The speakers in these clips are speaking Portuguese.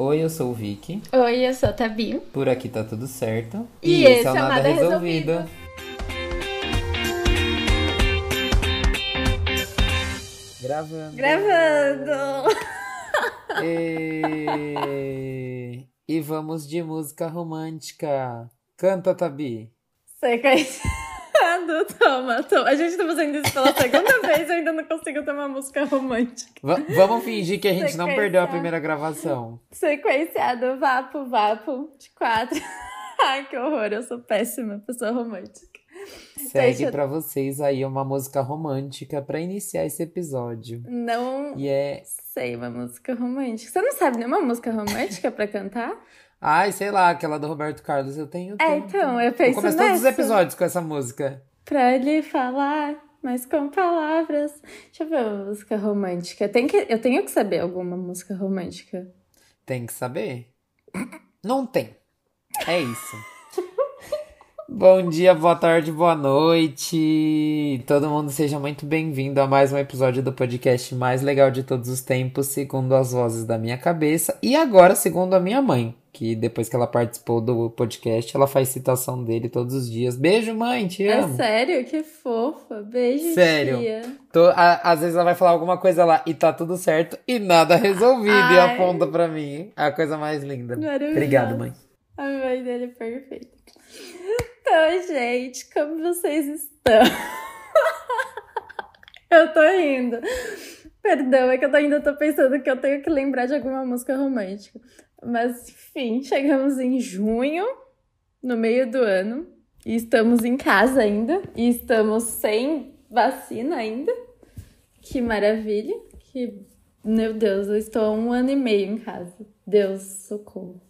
Oi, eu sou o Vicky. Oi, eu sou a Tabi. Por aqui tá tudo certo. E, esse é o Nada, Nada Resolvido. Resolvido. Gravando. Gravando. E... e vamos de música romântica. Canta, Tabi. Sequência Toma, toma. A gente tá fazendo isso pela segunda vez e ainda não consigo ter uma música romântica. V vamos fingir que a gente não perdeu a primeira gravação. Sequenciado, vapo, vapo, de quatro. Ai, que horror, eu sou péssima pessoa romântica. Segue Deixa... para vocês aí uma música romântica para iniciar esse episódio. Não e é... sei uma música romântica. Você não sabe nenhuma música romântica para cantar? Ai, sei lá, aquela do Roberto Carlos eu tenho. É, então, eu penso Eu começo todos os episódios com essa música pra lhe falar, mas com palavras. Deixa eu ver uma música romântica. Tem que, eu tenho que saber alguma música romântica. Tem que saber? Não tem. É isso. Bom dia, boa tarde, boa noite. Todo mundo seja muito bem-vindo a mais um episódio do podcast mais legal de todos os tempos, segundo as vozes da minha cabeça e agora segundo a minha mãe que depois que ela participou do podcast, ela faz citação dele todos os dias. Beijo, mãe, te é amo. É sério? Que fofa. Beijo, sério. tia. Tô, a, às vezes ela vai falar alguma coisa lá e tá tudo certo e nada resolvido Ai. e aponta pra mim. É a coisa mais linda. Obrigado, mãe. A mãe dele é perfeita. Então, gente, como vocês estão? eu tô rindo. Perdão, é que eu ainda tô pensando que eu tenho que lembrar de alguma música romântica. Mas, enfim, chegamos em junho, no meio do ano, e estamos em casa ainda, e estamos sem vacina ainda. Que maravilha! Que, meu Deus, eu estou há um ano e meio em casa. Deus, socorro.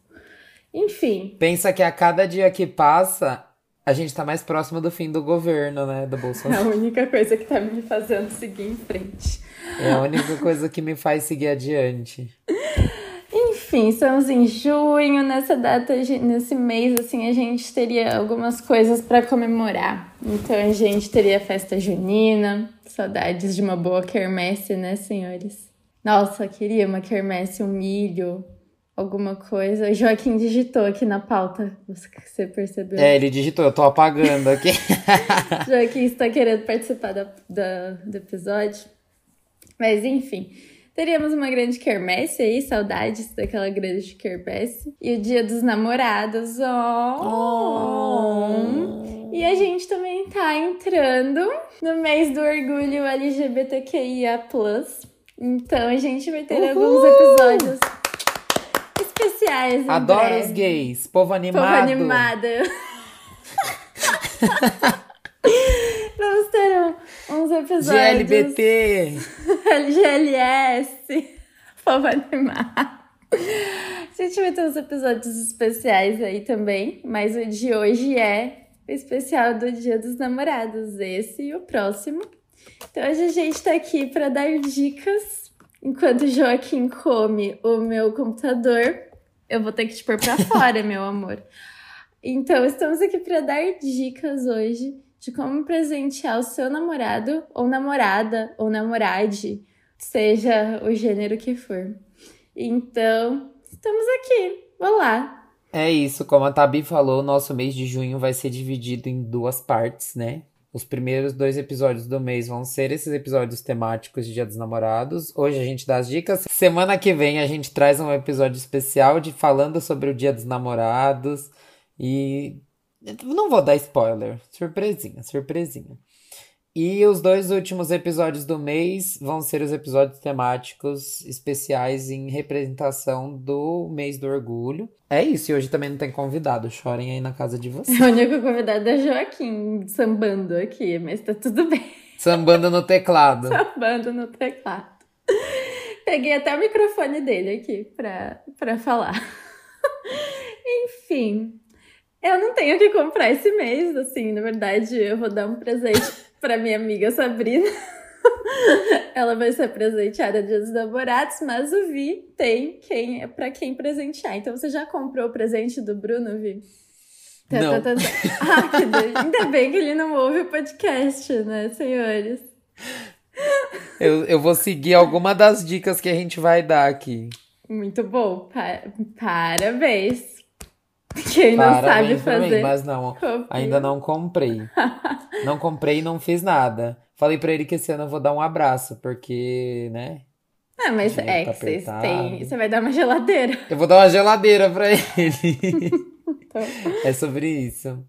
Enfim. Pensa que a cada dia que passa, a gente tá mais próximo do fim do governo, né? Do Bolsonaro. É a única coisa que tá me fazendo seguir em frente. É a única coisa que me faz seguir adiante. Enfim, estamos em junho, nessa data, nesse mês, assim, a gente teria algumas coisas para comemorar. Então a gente teria festa junina, saudades de uma boa quermesse, né, senhores? Nossa, queria uma quermesse, um milho, alguma coisa. O Joaquim digitou aqui na pauta, você percebeu? É, ele digitou, eu tô apagando aqui. Joaquim está querendo participar da, da, do episódio. Mas enfim. Teríamos uma grande quermesse aí, saudades daquela grande quermesse. E o dia dos namorados, ó. Oh. E a gente também tá entrando no mês do orgulho LGBTQIA. Então a gente vai ter Uhul. alguns episódios especiais. Adoro os gays, povo animado. Povo animado. Vamos ter uns episódios. GLBT. LGLS. Povo animar. A gente vai ter uns episódios especiais aí também, mas o de hoje é o especial do Dia dos Namorados, esse e o próximo. Então hoje a gente tá aqui para dar dicas. Enquanto o Joaquim come o meu computador, eu vou ter que te pôr para fora, meu amor. Então, estamos aqui para dar dicas hoje de como presentear o seu namorado ou namorada ou namorade, seja o gênero que for. Então, estamos aqui. Olá! É isso, como a Tabi falou, nosso mês de junho vai ser dividido em duas partes, né? Os primeiros dois episódios do mês vão ser esses episódios temáticos de Dia dos Namorados. Hoje a gente dá as dicas. Semana que vem a gente traz um episódio especial de falando sobre o Dia dos Namorados e não vou dar spoiler. Surpresinha, surpresinha. E os dois últimos episódios do mês vão ser os episódios temáticos especiais em representação do mês do orgulho. É isso, e hoje também não tem convidado. Chorem aí na casa de vocês. O único convidado é Joaquim sambando aqui, mas tá tudo bem. Sambando no teclado. sambando no teclado. Peguei até o microfone dele aqui pra, pra falar. Enfim, eu não tenho o que comprar esse mês, assim, na verdade, eu vou dar um presente para minha amiga Sabrina. Ela vai ser presenteada Dia dos Namorados, mas o Vi tem quem é para quem presentear. Então você já comprou o presente do Bruno, Vi? Tá, não. Tá, tá, ah, que. Ainda bem que ele não ouve o podcast, né, senhores? Eu, eu vou seguir alguma das dicas que a gente vai dar aqui. Muito bom. Pa parabéns. Quem não sabe fazer. mas não, copia. ainda não comprei. Não comprei e não fiz nada. Falei pra ele que esse ano eu vou dar um abraço, porque, né? Ah, mas é tá que vocês têm. Você vai dar uma geladeira. Eu vou dar uma geladeira pra ele. Então, É sobre isso.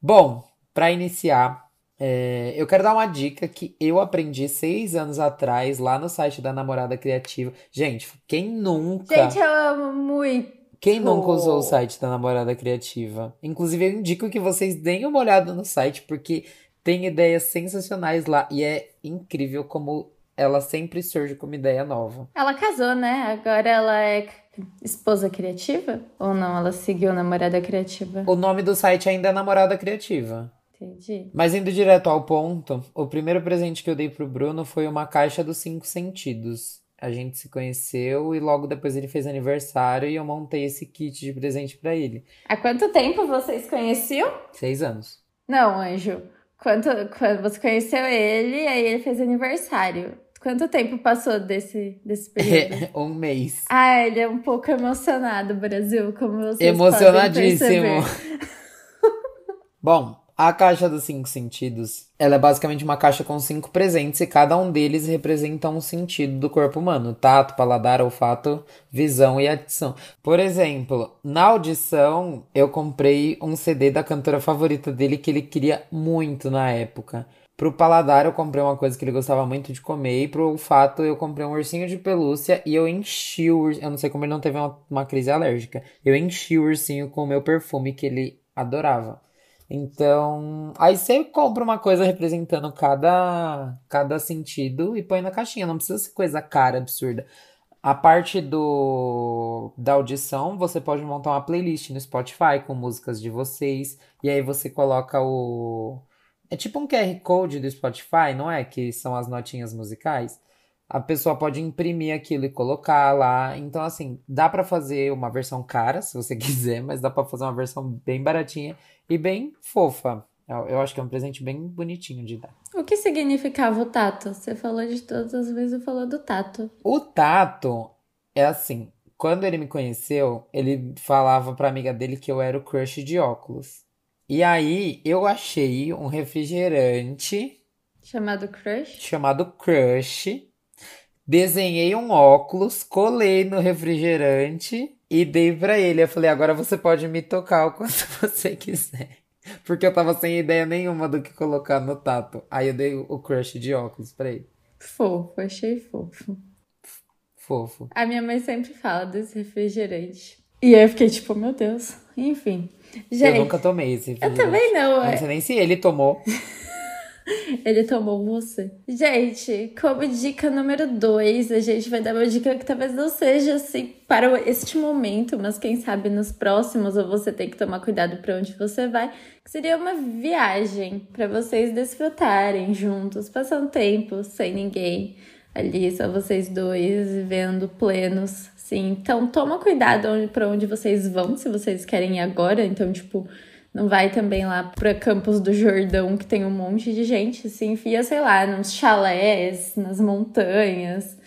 Bom, pra iniciar, é, eu quero dar uma dica que eu aprendi seis anos atrás lá no site da Namorada Criativa. Gente, quem nunca, gente, eu amo muito. Quem nunca usou o site da Namorada Criativa? Inclusive, eu indico que vocês deem uma olhada no site, porque tem ideias sensacionais lá e é incrível como ela sempre surge com uma ideia nova. Ela casou, né? Agora ela é esposa criativa? Ou não? Ela seguiu namorada criativa? O nome do site ainda é Namorada Criativa. Entendi. Mas indo direto ao ponto, o primeiro presente que eu dei pro Bruno foi uma caixa dos cinco sentidos. A gente se conheceu e logo depois ele fez aniversário e eu montei esse kit de presente pra ele. Há quanto tempo vocês conheciam? Seis anos. Não, Anjo. Quanto, quando você conheceu ele, aí ele fez aniversário. Quanto tempo passou desse, desse período? um mês. ah, ele é um pouco emocionado, Brasil, como vocês Emocionadíssimo. Bom, a caixa dos cinco sentidos, ela é basicamente uma caixa com cinco presentes e cada um deles representa um sentido do corpo humano: tato, paladar, olfato, visão e audição. Por exemplo, na audição, eu comprei um CD da cantora favorita dele que ele queria muito na época. Pro paladar, eu comprei uma coisa que ele gostava muito de comer. E pro olfato, eu comprei um ursinho de pelúcia e eu enchi o ursinho. Eu não sei como ele não teve uma, uma crise alérgica. Eu enchi o ursinho com o meu perfume que ele adorava. Então, aí você compra uma coisa representando cada, cada sentido e põe na caixinha. Não precisa ser coisa cara, absurda. A parte do da audição, você pode montar uma playlist no Spotify com músicas de vocês. E aí você coloca o. É tipo um QR Code do Spotify, não é? Que são as notinhas musicais. A pessoa pode imprimir aquilo e colocar lá. Então, assim, dá pra fazer uma versão cara, se você quiser, mas dá pra fazer uma versão bem baratinha e bem fofa. Eu, eu acho que é um presente bem bonitinho de dar. O que significava o tato? Você falou de todas as vezes, falou do tato. O tato é assim. Quando ele me conheceu, ele falava pra amiga dele que eu era o crush de óculos. E aí eu achei um refrigerante Chamado crush? chamado Crush. Desenhei um óculos, colei no refrigerante e dei pra ele. Eu falei, agora você pode me tocar o quanto você quiser. Porque eu tava sem ideia nenhuma do que colocar no tato. Aí eu dei o crush de óculos pra ele. Fofo, achei fofo. Fofo. A minha mãe sempre fala desse refrigerante. E aí eu fiquei tipo, meu Deus. Enfim. Eu Gente, nunca tomei esse eu refrigerante. também não. Eu é. não sei nem se ele tomou. Ele tomou você. Gente, como dica número dois, a gente vai dar uma dica que talvez não seja assim para este momento, mas quem sabe nos próximos, ou você tem que tomar cuidado para onde você vai, que seria uma viagem para vocês desfrutarem juntos, passando tempo sem ninguém ali, só vocês dois vivendo plenos. Sim, então toma cuidado para onde vocês vão, se vocês querem ir agora, então tipo não vai também lá pra Campos do Jordão, que tem um monte de gente, se enfia, sei lá, nos chalés, nas montanhas.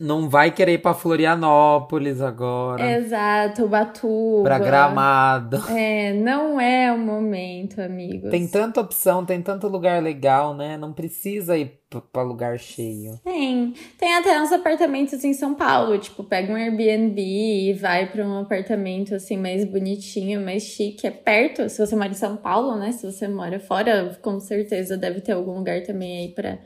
Não vai querer ir pra Florianópolis agora. Exato, Ubatuba. Pra Gramado. É, não é o momento, amigos. Tem tanta opção, tem tanto lugar legal, né? Não precisa ir pra lugar cheio. Tem. Tem até uns apartamentos em São Paulo, tipo, pega um Airbnb e vai pra um apartamento assim mais bonitinho, mais chique. É perto, se você mora em São Paulo, né? Se você mora fora, com certeza deve ter algum lugar também aí pra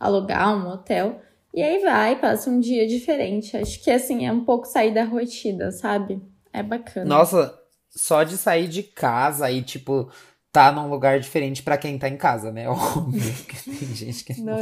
alugar um hotel. E aí vai, passa um dia diferente. Acho que assim, é um pouco sair da rotina, sabe? É bacana. Nossa, só de sair de casa e, tipo, tá num lugar diferente pra quem tá em casa, né? Óbvio que tem gente que não.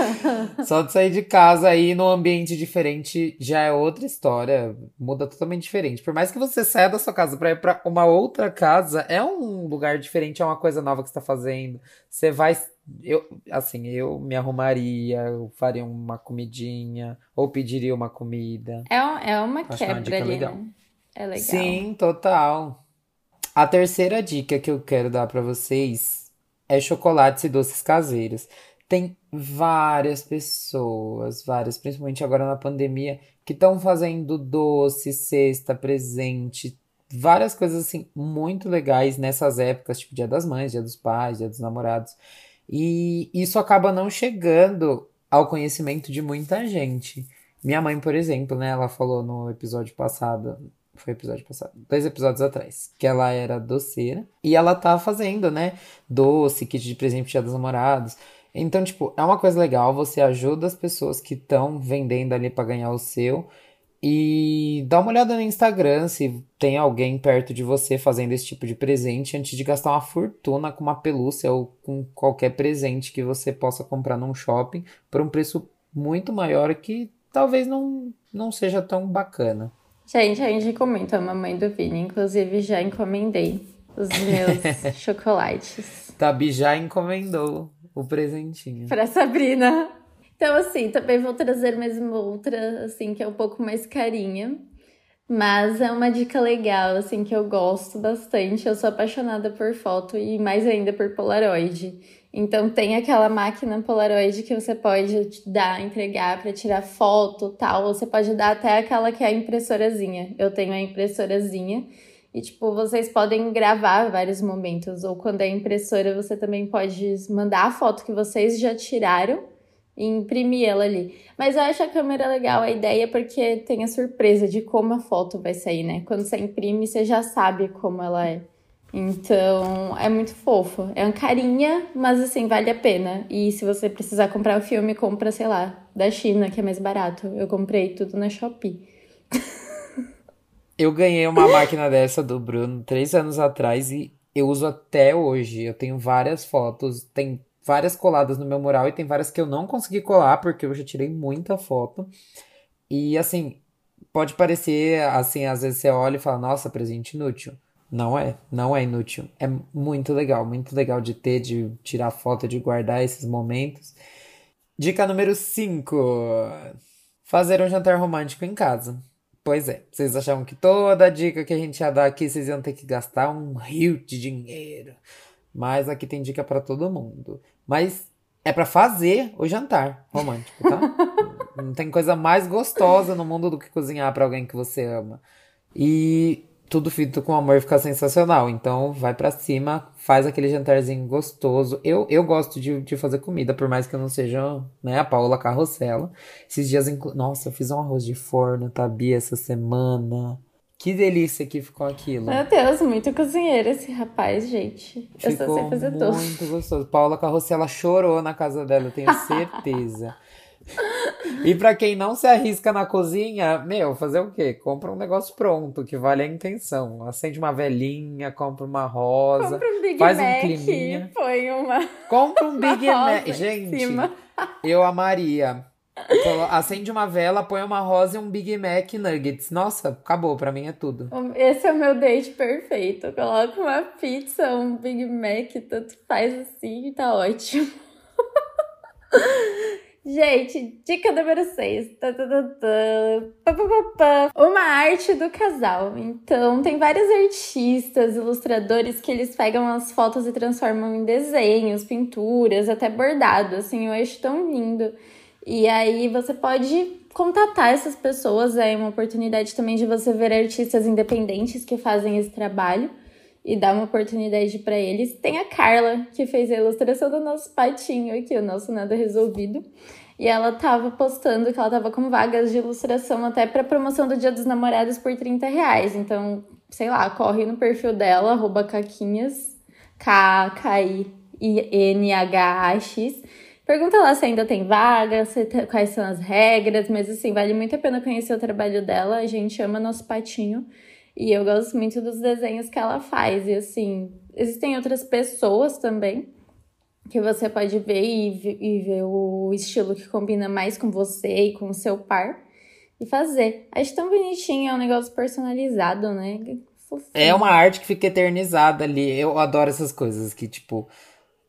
Só de sair de casa e ir num ambiente diferente já é outra história. Muda totalmente diferente. Por mais que você saia da sua casa pra ir pra uma outra casa, é um lugar diferente, é uma coisa nova que você tá fazendo. Você vai. Eu, assim, eu me arrumaria, eu faria uma comidinha, ou pediria uma comida. É, um- é uma Acho que é uma quebra ali, legal. né? É legal. Sim, total. A terceira dica que eu quero dar pra vocês é chocolates e doces caseiros. Tem várias pessoas, várias, principalmente agora na pandemia, que estão fazendo doce, cesta, presente, várias coisas assim muito legais nessas épocas, tipo Dia das Mães, Dia dos Pais, Dia dos Namorados. E isso acaba não chegando ao conhecimento de muita gente. Minha mãe, por exemplo, né, ela falou no episódio passado, foi episódio passado, dois episódios atrás, que ela era doceira e ela tá fazendo, né, doce, kit de presente Dia dos Namorados. Então, tipo, é uma coisa legal, você ajuda as pessoas que estão vendendo ali para ganhar o seu. E dá uma olhada no Instagram se tem alguém perto de você fazendo esse tipo de presente antes de gastar uma fortuna com uma pelúcia ou com qualquer presente que você possa comprar num shopping por um preço muito maior que talvez não, não seja tão bacana. Gente, a gente comenta a mamãe do Vini, inclusive já encomendei os meus chocolates. Tabi já encomendou o presentinho. Pra Sabrina. Então, assim, também vou trazer uma outra, assim, que é um pouco mais carinha. Mas é uma dica legal, assim, que eu gosto bastante. Eu sou apaixonada por foto e mais ainda por Polaroid. Então tem aquela máquina Polaroid que você pode dar, entregar para tirar foto, tal. Você pode dar até aquela que é a impressorazinha. Eu tenho a impressorazinha e tipo, vocês podem gravar vários momentos ou quando é impressora, você também pode mandar a foto que vocês já tiraram e imprimir ela ali. Mas eu acho a câmera legal a ideia porque tem a surpresa de como a foto vai sair, né? Quando você imprime, você já sabe como ela é. Então, é muito fofo. É uma carinha, mas assim, vale a pena. E se você precisar comprar o filme, compra, sei lá, da China, que é mais barato. Eu comprei tudo na Shopee. Eu ganhei uma máquina dessa do Bruno três anos atrás e eu uso até hoje. Eu tenho várias fotos, tem várias coladas no meu mural e tem várias que eu não consegui colar porque eu já tirei muita foto. E assim, pode parecer assim, às vezes você olha e fala, nossa, presente inútil. Não é, não é inútil. É muito legal, muito legal de ter, de tirar foto, de guardar esses momentos. Dica número 5: fazer um jantar romântico em casa. Pois é, vocês achavam que toda a dica que a gente ia dar aqui vocês iam ter que gastar um rio de dinheiro. Mas aqui tem dica para todo mundo. Mas é para fazer o jantar romântico, tá? Não tem coisa mais gostosa no mundo do que cozinhar para alguém que você ama. E tudo feito com amor fica sensacional. Então vai para cima, faz aquele jantarzinho gostoso. Eu, eu gosto de, de fazer comida, por mais que eu não seja né, a Paula Carrossela. Esses dias, inclu... nossa, eu fiz um arroz de forno, Tabi, essa semana. Que delícia que ficou aquilo. Meu Deus, muito cozinheiro esse rapaz, gente. Eu ficou só sei fazer tudo. Muito gostoso. Paula Carrossela chorou na casa dela, eu tenho certeza. e para quem não se arrisca na cozinha, meu, fazer o quê? Compra um negócio pronto, que vale a intenção. Acende uma velhinha, compra uma rosa, compra um Big faz Mac, um climinha. Põe uma. Compra um Big Mac. Gente, eu amaria. Acende uma vela, põe uma rosa e um Big Mac Nuggets. Nossa, acabou, pra mim é tudo. Esse é o meu date perfeito. Coloca uma pizza, um Big Mac, tanto faz assim tá ótimo. Gente, dica número 6. Uma arte do casal. Então, tem vários artistas, ilustradores que eles pegam as fotos e transformam em desenhos, pinturas, até bordado. Assim, eu acho tão lindo. E aí você pode contatar essas pessoas, é uma oportunidade também de você ver artistas independentes que fazem esse trabalho e dar uma oportunidade para eles. Tem a Carla, que fez a ilustração do nosso patinho aqui, o nosso nada resolvido. E ela tava postando que ela tava com vagas de ilustração até para promoção do Dia dos Namorados por 30 reais. Então, sei lá, corre no perfil dela, arroba caquinhas, K-K-I-N-H-A-X Pergunta lá se ainda tem vaga, se, quais são as regras, mas assim, vale muito a pena conhecer o trabalho dela. A gente ama nosso patinho e eu gosto muito dos desenhos que ela faz. E assim, existem outras pessoas também que você pode ver e, e ver o estilo que combina mais com você e com o seu par e fazer. Acho tão bonitinho, é um negócio personalizado, né? Fofinho. É uma arte que fica eternizada ali. Eu adoro essas coisas que, tipo,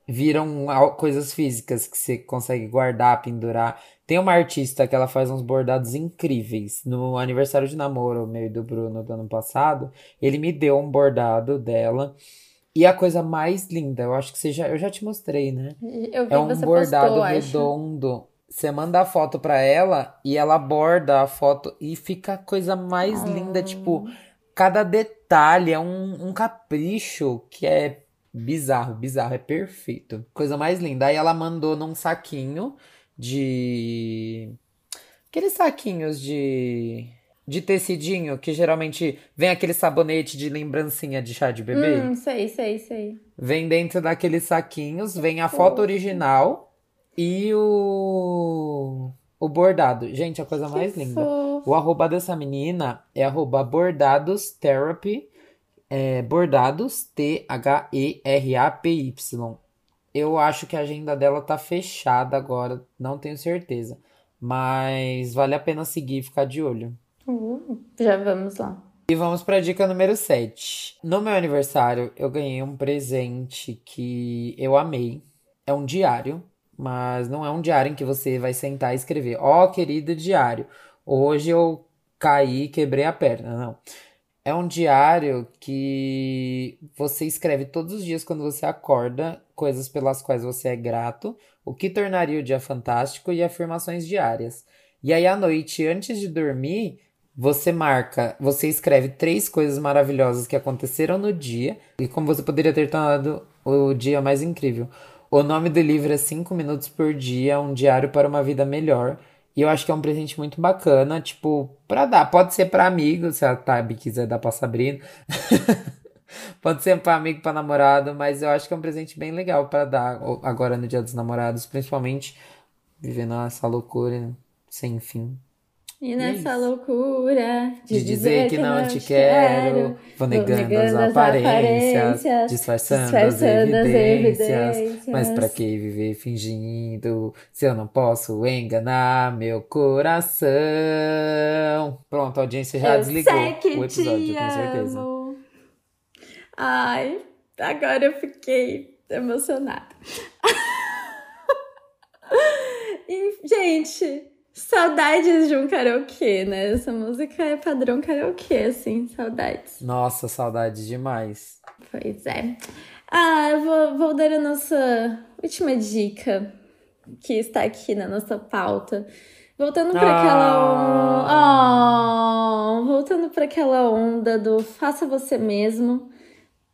viram coisas físicas que você consegue guardar, pendurar. Tem uma artista que ela faz uns bordados incríveis. No aniversário de namoro meu e do Bruno do ano passado, ele me deu um bordado dela. E a coisa mais linda, eu acho que você já, eu já te mostrei, né? Eu vi, é um bordado postou, redondo. Você manda a foto pra ela e ela borda a foto e fica a coisa mais Ah. linda. Tipo, cada detalhe é um, um capricho que é bizarro, bizarro, é perfeito. Coisa mais linda. Aí ela mandou num saquinho de. Aqueles saquinhos de. De tecidinho, que geralmente vem aquele sabonete de lembrancinha de chá de bebê. Hum, sei, sei, sei. Vem dentro daqueles saquinhos, vem a foto original e o, o bordado. Gente, a coisa mais linda. Fofo. O arroba dessa menina é arroba bordados therapy, é, bordados, T-H-E-R-A-P-Y. Eu acho que a agenda dela tá fechada agora, não tenho certeza. Mas vale a pena seguir e ficar de olho. Uh, já vamos lá. E vamos para a dica número 7. No meu aniversário, eu ganhei um presente que eu amei. É um diário, mas não é um diário em que você vai sentar e escrever: Ó, querido diário, hoje eu caí e quebrei a perna. Não. É um diário que você escreve todos os dias quando você acorda, coisas pelas quais você é grato, o que tornaria o dia fantástico e afirmações diárias. E aí, à noite, antes de dormir, você marca, você escreve três coisas maravilhosas que aconteceram no dia e como você poderia ter tornado o dia mais incrível. O nome do livro é 5 minutos por dia, um diário para uma vida melhor. E eu acho que é um presente muito bacana, tipo, pra dar. Pode ser pra amigo, se a Tabi quiser dar pra Sabrina. Pode ser pra amigo, pra namorado, mas eu acho que é um presente bem legal pra dar agora no Dia dos Namorados, principalmente vivendo essa loucura sem fim. E é nessa isso. loucura De dizer que não te quero, vou negando as aparências, disfarçando as evidências. Mas pra que viver fingindo se eu não posso enganar meu coração? Pronto, a audiência já eu desligou que o episódio, eu tenho certeza. amo. Ai, agora eu fiquei emocionada. E, gente, saudades de um karaokê, né? Essa música é padrão karaokê, assim, saudades. Nossa, saudade demais. Pois é. Ah, vou, vou dar a nossa última dica, que está aqui na nossa pauta. Voltando para Ah. aquela onda. Oh, voltando para aquela onda do faça você mesmo.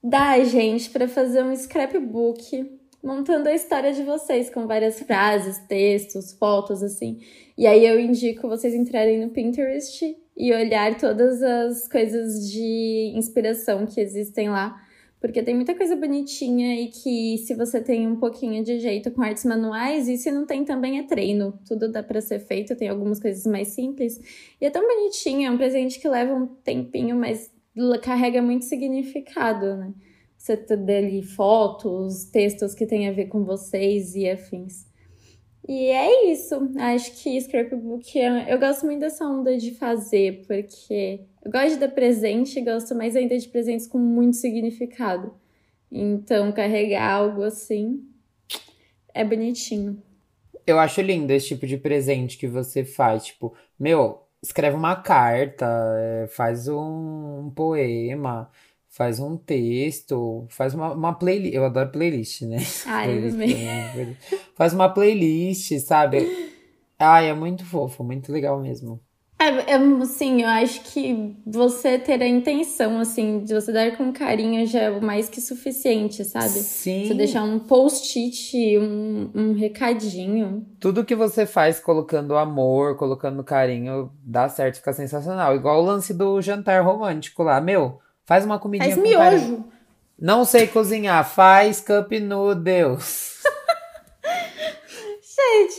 Dá gente para fazer um scrapbook montando a história de vocês com várias frases, textos, fotos assim. E aí eu indico vocês entrarem no Pinterest e olhar todas as coisas de inspiração que existem lá, porque tem muita coisa bonitinha e que se você tem um pouquinho de jeito com artes manuais, e se não tem também é treino, tudo dá para ser feito, tem algumas coisas mais simples. E é tão bonitinho, é um presente que leva um tempinho, mas carrega muito significado, né? Você ter ali fotos, textos que tem a ver com vocês e afins. E é isso. Acho que scrapbook é... eu gosto muito dessa onda de fazer, porque eu gosto de dar presente gosto mais ainda de presentes com muito significado. Então, carregar algo assim é bonitinho. Eu acho lindo esse tipo de presente que você faz. Tipo, meu, escreve uma carta, é, faz um poema, faz um texto, faz uma, uma playlist. Eu adoro playlist, né? Ai, Playlist, também. né? Faz uma playlist, sabe? Ai, é muito fofo, muito legal mesmo. É, é, assim, eu acho que você ter a intenção, assim, de você dar com carinho já é o mais que suficiente, sabe? Sim. Você deixar um post-it, um, um recadinho. Tudo que você faz colocando amor, colocando carinho, dá certo, fica sensacional. Igual o lance do jantar romântico lá. Meu, faz uma comidinha Faz com miojo. Não sei cozinhar, faz cup noodles. Gente,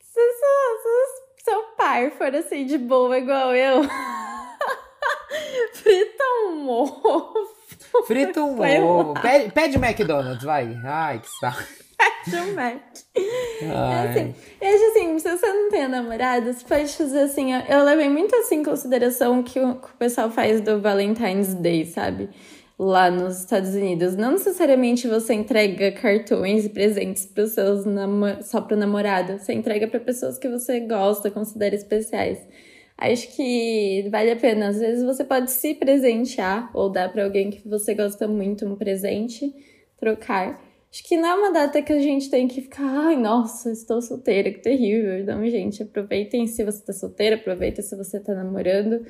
se seu, se seu par for assim de boa igual eu, frita um ovo. Frita um ovo. Pede, pede McDonald's, vai. Ai, que saco. Um Mac. É assim, eu acho assim, se você não tem namorada, você pode fazer assim. ó, Eu levei muito assim em consideração o que o, que o pessoal faz do Valentine's Day, sabe? Lá nos Estados Unidos. Não necessariamente você entrega cartões e presentes pros seus só pro namorado. Você entrega para pessoas que você gosta, considera especiais. Acho que vale a pena. Às vezes você pode se presentear ou dar para alguém que você gosta muito um presente, trocar. Acho que não é uma data que a gente tem que ficar, ai, nossa, estou solteira, que terrível. Não, gente, aproveitem se você tá solteira, aproveita se você tá namorando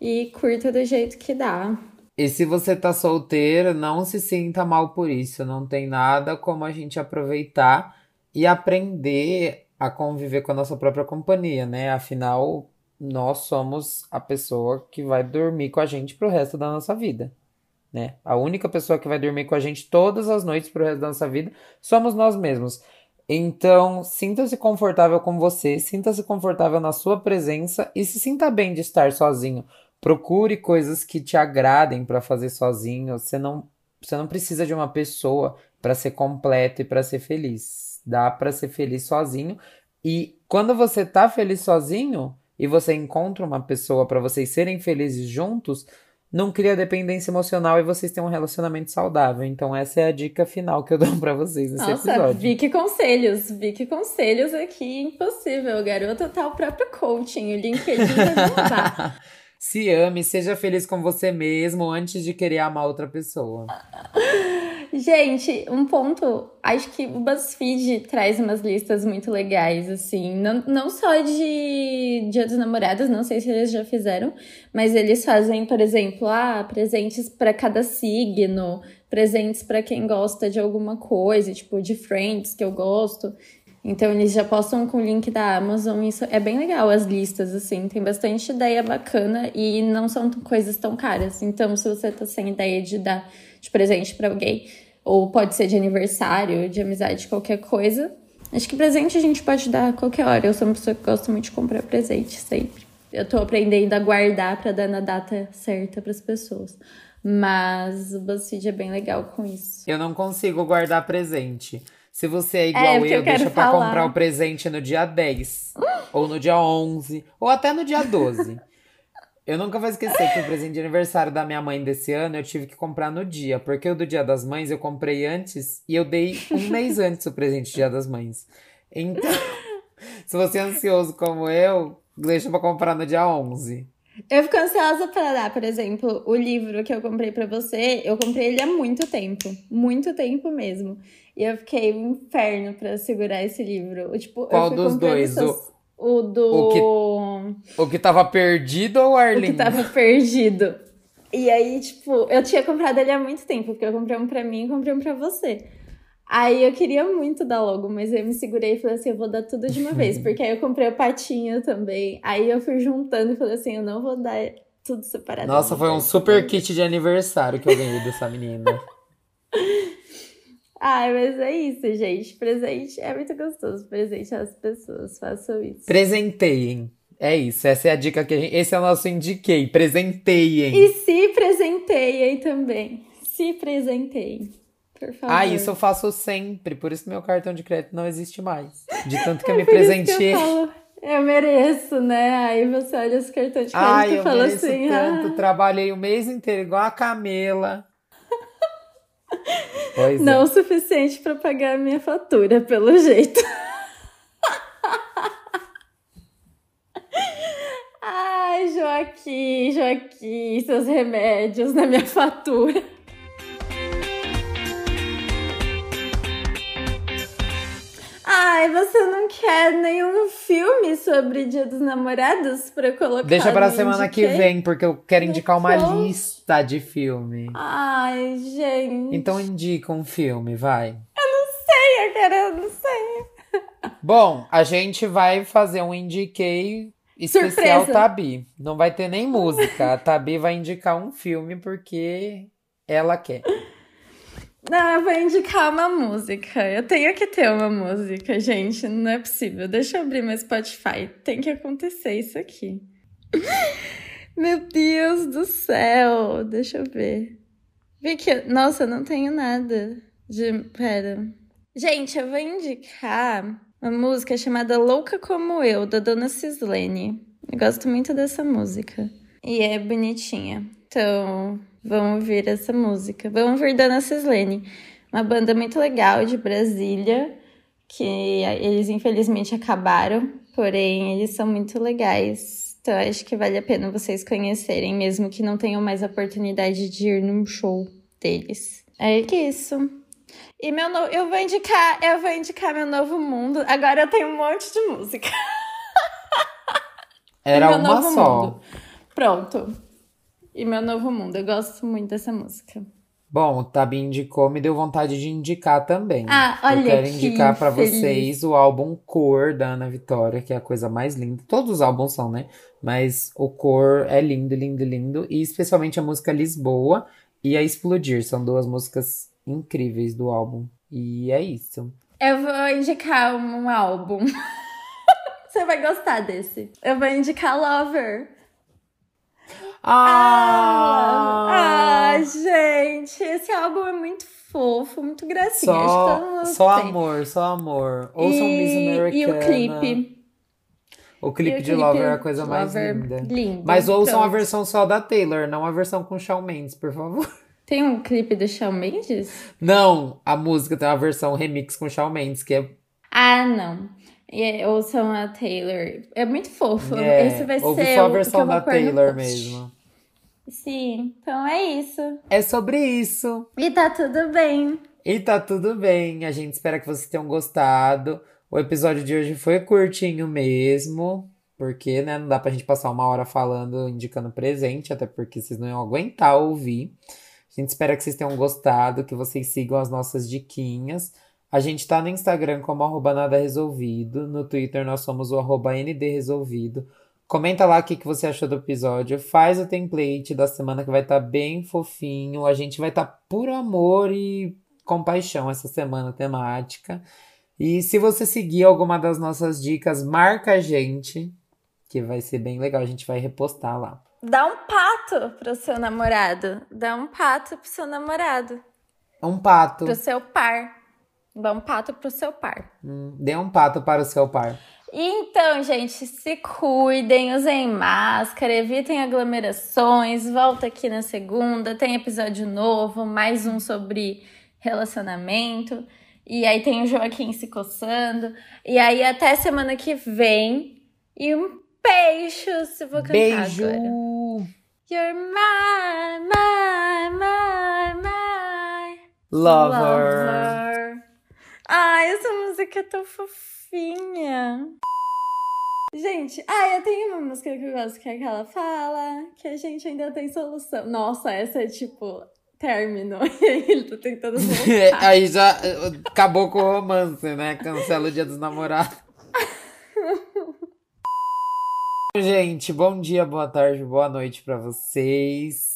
e curta do jeito que dá. E se você tá solteira, não se sinta mal por isso. Não tem nada como a gente aproveitar e aprender a conviver com a nossa própria companhia, né? Afinal, nós somos a pessoa que vai dormir com a gente pro resto da nossa vida né? A única pessoa que vai dormir com a gente todas as noites pro resto da nossa vida somos nós mesmos. Então, sinta-se confortável com você, sinta-se confortável na sua presença e se sinta bem de estar sozinho. Procure coisas que te agradem para fazer sozinho. Você não, você não precisa de uma pessoa para ser completo e para ser feliz. Dá para ser feliz sozinho. E quando você tá feliz sozinho e você encontra uma pessoa para vocês serem felizes juntos, não cria dependência emocional e vocês têm um relacionamento saudável. Então, essa é a dica final que eu dou para vocês nesse Nossa, episódio. vi que conselhos, vi que conselhos aqui, impossível. Garota tá o próprio coaching, o LinkedIn vai Se ame, seja feliz com você mesmo antes de querer amar outra pessoa. Gente, um ponto, acho que o BuzzFeed traz umas listas muito legais, assim, não, não só de Dia dos Namorados, não sei se eles já fizeram, mas eles fazem, por exemplo, ah, presentes para cada signo, presentes para quem gosta de alguma coisa, tipo de Friends, que eu gosto. Então eles já postam com o link da Amazon, isso é bem legal as listas, assim, tem bastante ideia bacana e não são coisas tão caras. Então, se você tá sem ideia de dar de presente para alguém, ou pode ser de aniversário, de amizade, qualquer coisa. Acho que presente a gente pode dar a qualquer hora. Eu sou uma pessoa que gosta muito de comprar presente sempre. Eu tô aprendendo a guardar para dar na data certa para as pessoas. Mas o BuzzFeed é bem legal com isso. Eu não consigo guardar presente. Se você é igual é, eu, eu deixa para comprar o presente no dia 10, ou no dia 11, ou até no dia 12. Eu nunca vou esquecer que o presente de aniversário da minha mãe desse ano eu tive que comprar no dia, porque o do Dia das Mães eu comprei antes e eu dei um mês antes o presente do Dia das Mães. Então, se você é ansioso como eu, deixa pra comprar no dia 11. Eu fico ansiosa para dar, por exemplo, o livro que eu comprei para você, eu comprei ele há muito tempo, muito tempo mesmo. E eu fiquei um inferno para segurar esse livro. Tipo, Qual dos dois? Essas... O... O do. O que, o que tava perdido ou o Arlindo? O que tava perdido. E aí, tipo, eu tinha comprado ele há muito tempo, porque eu comprei um pra mim e comprei um pra você. Aí eu queria muito dar logo, mas eu me segurei e falei assim: eu vou dar tudo de uma vez. Porque aí eu comprei o patinho também. Aí eu fui juntando e falei assim: eu não vou dar tudo separado. Nossa, foi um super kit de aniversário que eu ganhei dessa menina. Ai, mas é isso, gente. Presente é muito gostoso. Presente às pessoas. Façam isso. Presenteiem. É isso. Essa é a dica que a gente. Esse é o nosso indiquei. Presenteiem. E se presenteiem também. Se presenteiem. Por favor. Ah, isso eu faço sempre. Por isso meu cartão de crédito não existe mais. De tanto que eu é me presenteei. Eu, eu mereço, né? Aí você olha os cartões de crédito Ai, e fala assim. Tanto. Ah. Trabalhei o mês inteiro igual a Camela. Pois não é. o suficiente para pagar a minha fatura, pelo jeito. Ai, Joaquim, Joaquim, seus remédios na minha fatura. Ai, você não quer nenhum filme sobre Dia dos Namorados pra colocar? Deixa pra semana que vem, porque eu quero indicar uma lista de filme. Ai, gente. Então indica um filme, vai. Eu não sei, eu quero, eu não sei. Bom, a gente vai fazer um indiquei especial Surpresa. Tabi. Não vai ter nem música. A Tabi vai indicar um filme porque ela quer. Eu vou indicar uma música. Eu tenho que ter uma música, gente. Não é possível. Deixa eu abrir meu Spotify. Tem que acontecer isso aqui. Meu Deus do céu. Deixa eu ver. que Nossa, eu não tenho nada de. Pera. Gente, eu vou indicar uma música chamada Louca Como Eu, da Dona Cislene. Eu gosto muito dessa música. E é bonitinha. Então, Vamos ouvir essa música. Vamos ouvir Dana Cislene, uma banda muito legal de Brasília, que eles infelizmente acabaram, porém eles são muito legais. Então acho que vale a pena vocês conhecerem, mesmo que não tenham mais oportunidade de ir num show deles. É isso. E meu no... eu vou indicar, eu vou indicar meu novo mundo. Agora eu tenho um monte de música. Era uma só. Mundo. Pronto. E meu novo mundo. Eu gosto muito dessa música. Bom, o Tabi indicou, me deu vontade de indicar também. Ah, olha Eu quero que indicar para vocês o álbum Cor da Ana Vitória, que é a coisa mais linda. Todos os álbuns são, né? Mas o Cor é lindo, lindo, lindo. E especialmente a música Lisboa e a Explodir. São duas músicas incríveis do álbum. E é isso. Eu vou indicar um álbum. Você vai gostar desse. Eu vou indicar Lover. Ah! Ah, gente, esse álbum é muito fofo, muito gracinha. Só, só tem. amor, só amor. Ouçam Miss E, Americana. e o clipe. O clipe o de Lover é a clipe coisa mais linda. lindo, Mas ouçam a pronto. versão só da Taylor, não a versão com Shawn Mendes, por favor. Tem um clipe do Shawn Mendes? Não, a música tem uma versão remix com Shawn Mendes, que é. Ah, não. E é, ouçam a Taylor. É muito fofo. é Esse vai ser só a versão da Taylor mesmo. Sim, então é isso. É sobre isso. E tá tudo bem. E tá tudo bem. A gente espera que vocês tenham gostado. O episódio de hoje foi curtinho mesmo. Porque, né, não dá pra gente passar uma hora falando, indicando presente, até porque vocês não iam aguentar ouvir. A gente espera que vocês tenham gostado, que vocês sigam as nossas diquinhas. A gente tá no Instagram como arroba nada resolvido. No Twitter nós somos o arroba ndresolvido. Comenta lá o que, que você achou do episódio. Faz o template da semana que vai estar bem fofinho. A gente vai estar por amor e compaixão essa semana temática. E se você seguir alguma das nossas dicas, marca a gente, que vai ser bem legal. A gente vai repostar lá. Dá um pato pro seu namorado. Dá um pato pro seu namorado. Um pato. Pro seu par. Dá um pato pro seu par. Hum, dê um pato para o seu par. Então, gente, se cuidem, usem máscara, evitem aglomerações. Volta aqui na segunda, tem episódio novo, mais um sobre relacionamento. E aí tem o Joaquim se coçando. E aí até semana que vem. E um beijo, se vou cantar Beijo! agora. You're my, my, my, my Lover! lover. Música é tão fofinha. Gente, ai, eu tenho uma música que eu gosto que é aquela fala que a gente ainda tem solução. Nossa, essa é tipo término. E aí ele tá tentando voltar. Aí já eh, acabou com o romance, né? Cancela o dia dos namorados. Gente, bom dia, boa tarde, boa noite pra vocês.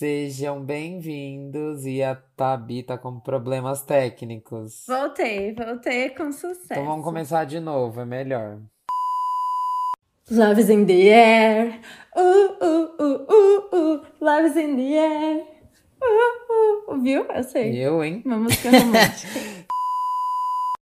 Sejam bem-vindos. E a Tabi tá com problemas técnicos. Voltei, voltei com sucesso. Então vamos começar de novo, é melhor. Love is in the air. Uh, uh, uh, uh, uh. Love is in the air. Uh, uh. Viu? Eu sei. Eu, hein? Uma música romântica.